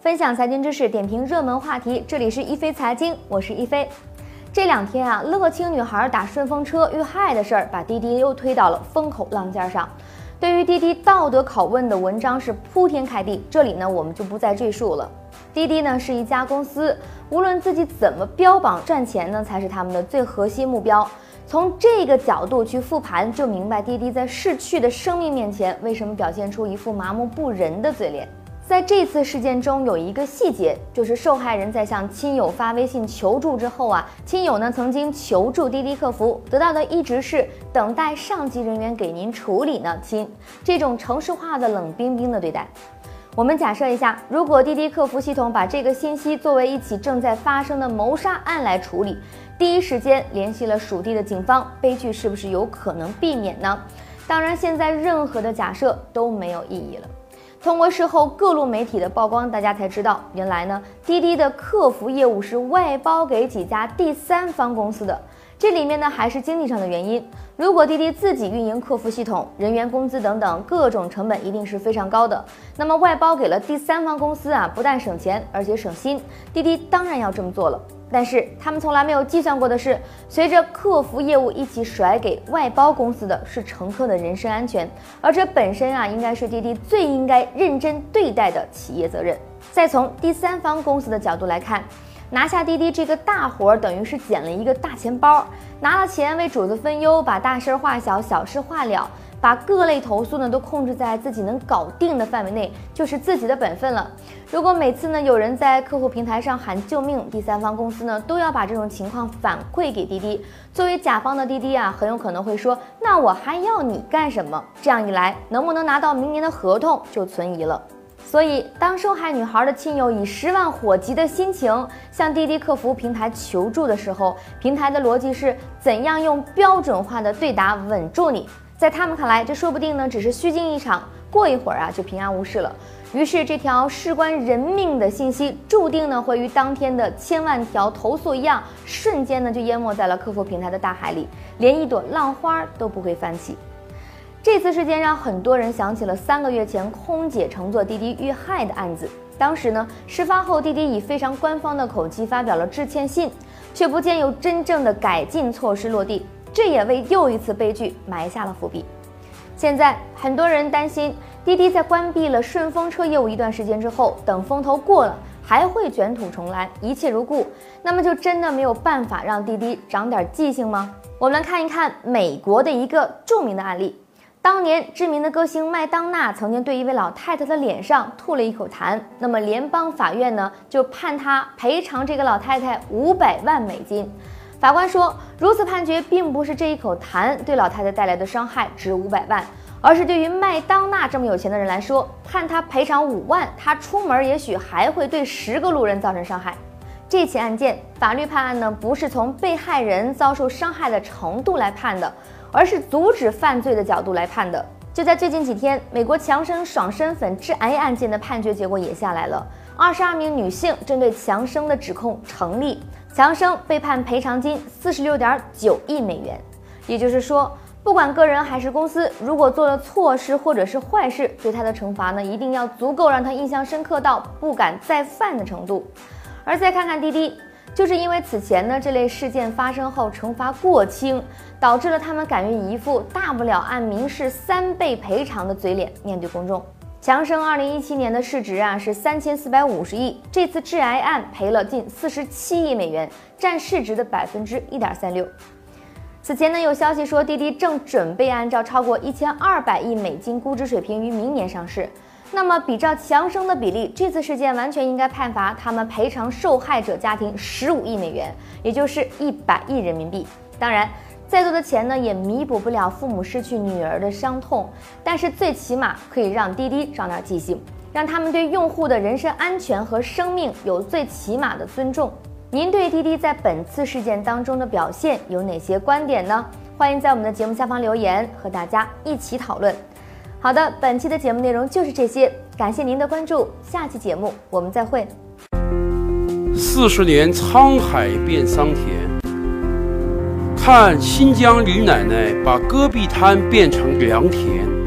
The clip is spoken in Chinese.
分享财经知识，点评热门话题。这里是一飞财经，我是一飞。这两天啊，乐清女孩打顺风车遇害的事儿，把滴滴又推到了风口浪尖上。对于滴滴道德拷问的文章是铺天盖地，这里呢我们就不再赘述了。滴滴呢是一家公司，无论自己怎么标榜赚钱呢，才是他们的最核心目标。从这个角度去复盘，就明白滴滴在逝去的生命面前，为什么表现出一副麻木不仁的嘴脸。在这次事件中，有一个细节，就是受害人在向亲友发微信求助之后啊，亲友呢曾经求助滴滴客服，得到的一直是等待上级人员给您处理呢，亲，这种城市化的冷冰冰的对待。我们假设一下，如果滴滴客服系统把这个信息作为一起正在发生的谋杀案来处理，第一时间联系了属地的警方，悲剧是不是有可能避免呢？当然，现在任何的假设都没有意义了。通过事后各路媒体的曝光，大家才知道，原来呢，滴滴的客服业务是外包给几家第三方公司的。这里面呢，还是经济上的原因。如果滴滴自己运营客服系统，人员工资等等各种成本一定是非常高的。那么外包给了第三方公司啊，不但省钱，而且省心。滴滴当然要这么做了。但是他们从来没有计算过的是，随着客服业务一起甩给外包公司的是乘客的人身安全，而这本身啊，应该是滴滴最应该认真对待的企业责任。再从第三方公司的角度来看。拿下滴滴这个大活儿，等于是捡了一个大钱包，拿了钱为主子分忧，把大事化小，小事化了，把各类投诉呢都控制在自己能搞定的范围内，就是自己的本分了。如果每次呢有人在客户平台上喊救命，第三方公司呢都要把这种情况反馈给滴滴，作为甲方的滴滴啊，很有可能会说，那我还要你干什么？这样一来，能不能拿到明年的合同就存疑了。所以，当受害女孩的亲友以十万火急的心情向滴滴客服平台求助的时候，平台的逻辑是怎样用标准化的对答稳住你？在他们看来，这说不定呢只是虚惊一场，过一会儿啊就平安无事了。于是，这条事关人命的信息，注定呢会与当天的千万条投诉一样，瞬间呢就淹没在了客服平台的大海里，连一朵浪花都不会翻起。这次事件让很多人想起了三个月前空姐乘坐滴滴遇害的案子。当时呢，事发后滴滴以非常官方的口气发表了致歉信，却不见有真正的改进措施落地，这也为又一次悲剧埋下了伏笔。现在很多人担心，滴滴在关闭了顺风车业务一段时间之后，等风头过了，还会卷土重来，一切如故。那么就真的没有办法让滴滴长点记性吗？我们来看一看美国的一个著名的案例。当年知名的歌星麦当娜曾经对一位老太太的脸上吐了一口痰，那么联邦法院呢就判她赔偿这个老太太五百万美金。法官说，如此判决并不是这一口痰对老太太带来的伤害值五百万，而是对于麦当娜这么有钱的人来说，判她赔偿五万，她出门也许还会对十个路人造成伤害。这起案件法律判案呢，不是从被害人遭受伤害的程度来判的。而是阻止犯罪的角度来判的。就在最近几天，美国强生爽身粉致癌案件的判决结果也下来了。二十二名女性针对强生的指控成立，强生被判赔偿金四十六点九亿美元。也就是说，不管个人还是公司，如果做了错事或者是坏事，对他的惩罚呢，一定要足够让他印象深刻到不敢再犯的程度。而再看看滴滴。就是因为此前呢这类事件发生后惩罚过轻，导致了他们敢于一副大不了按民事三倍赔偿的嘴脸面对公众。强生二零一七年的市值啊是三千四百五十亿，这次致癌案赔了近四十七亿美元，占市值的百分之一点三六。此前呢有消息说滴滴正准备按照超过一千二百亿美金估值水平于明年上市。那么，比照强生的比例，这次事件完全应该判罚他们赔偿受害者家庭十五亿美元，也就是一百亿人民币。当然，再多的钱呢，也弥补不了父母失去女儿的伤痛，但是最起码可以让滴滴长点记性，让他们对用户的人身安全和生命有最起码的尊重。您对滴滴在本次事件当中的表现有哪些观点呢？欢迎在我们的节目下方留言，和大家一起讨论。好的，本期的节目内容就是这些，感谢您的关注，下期节目我们再会。四十年沧海变桑田，看新疆李奶奶把戈壁滩变成良田。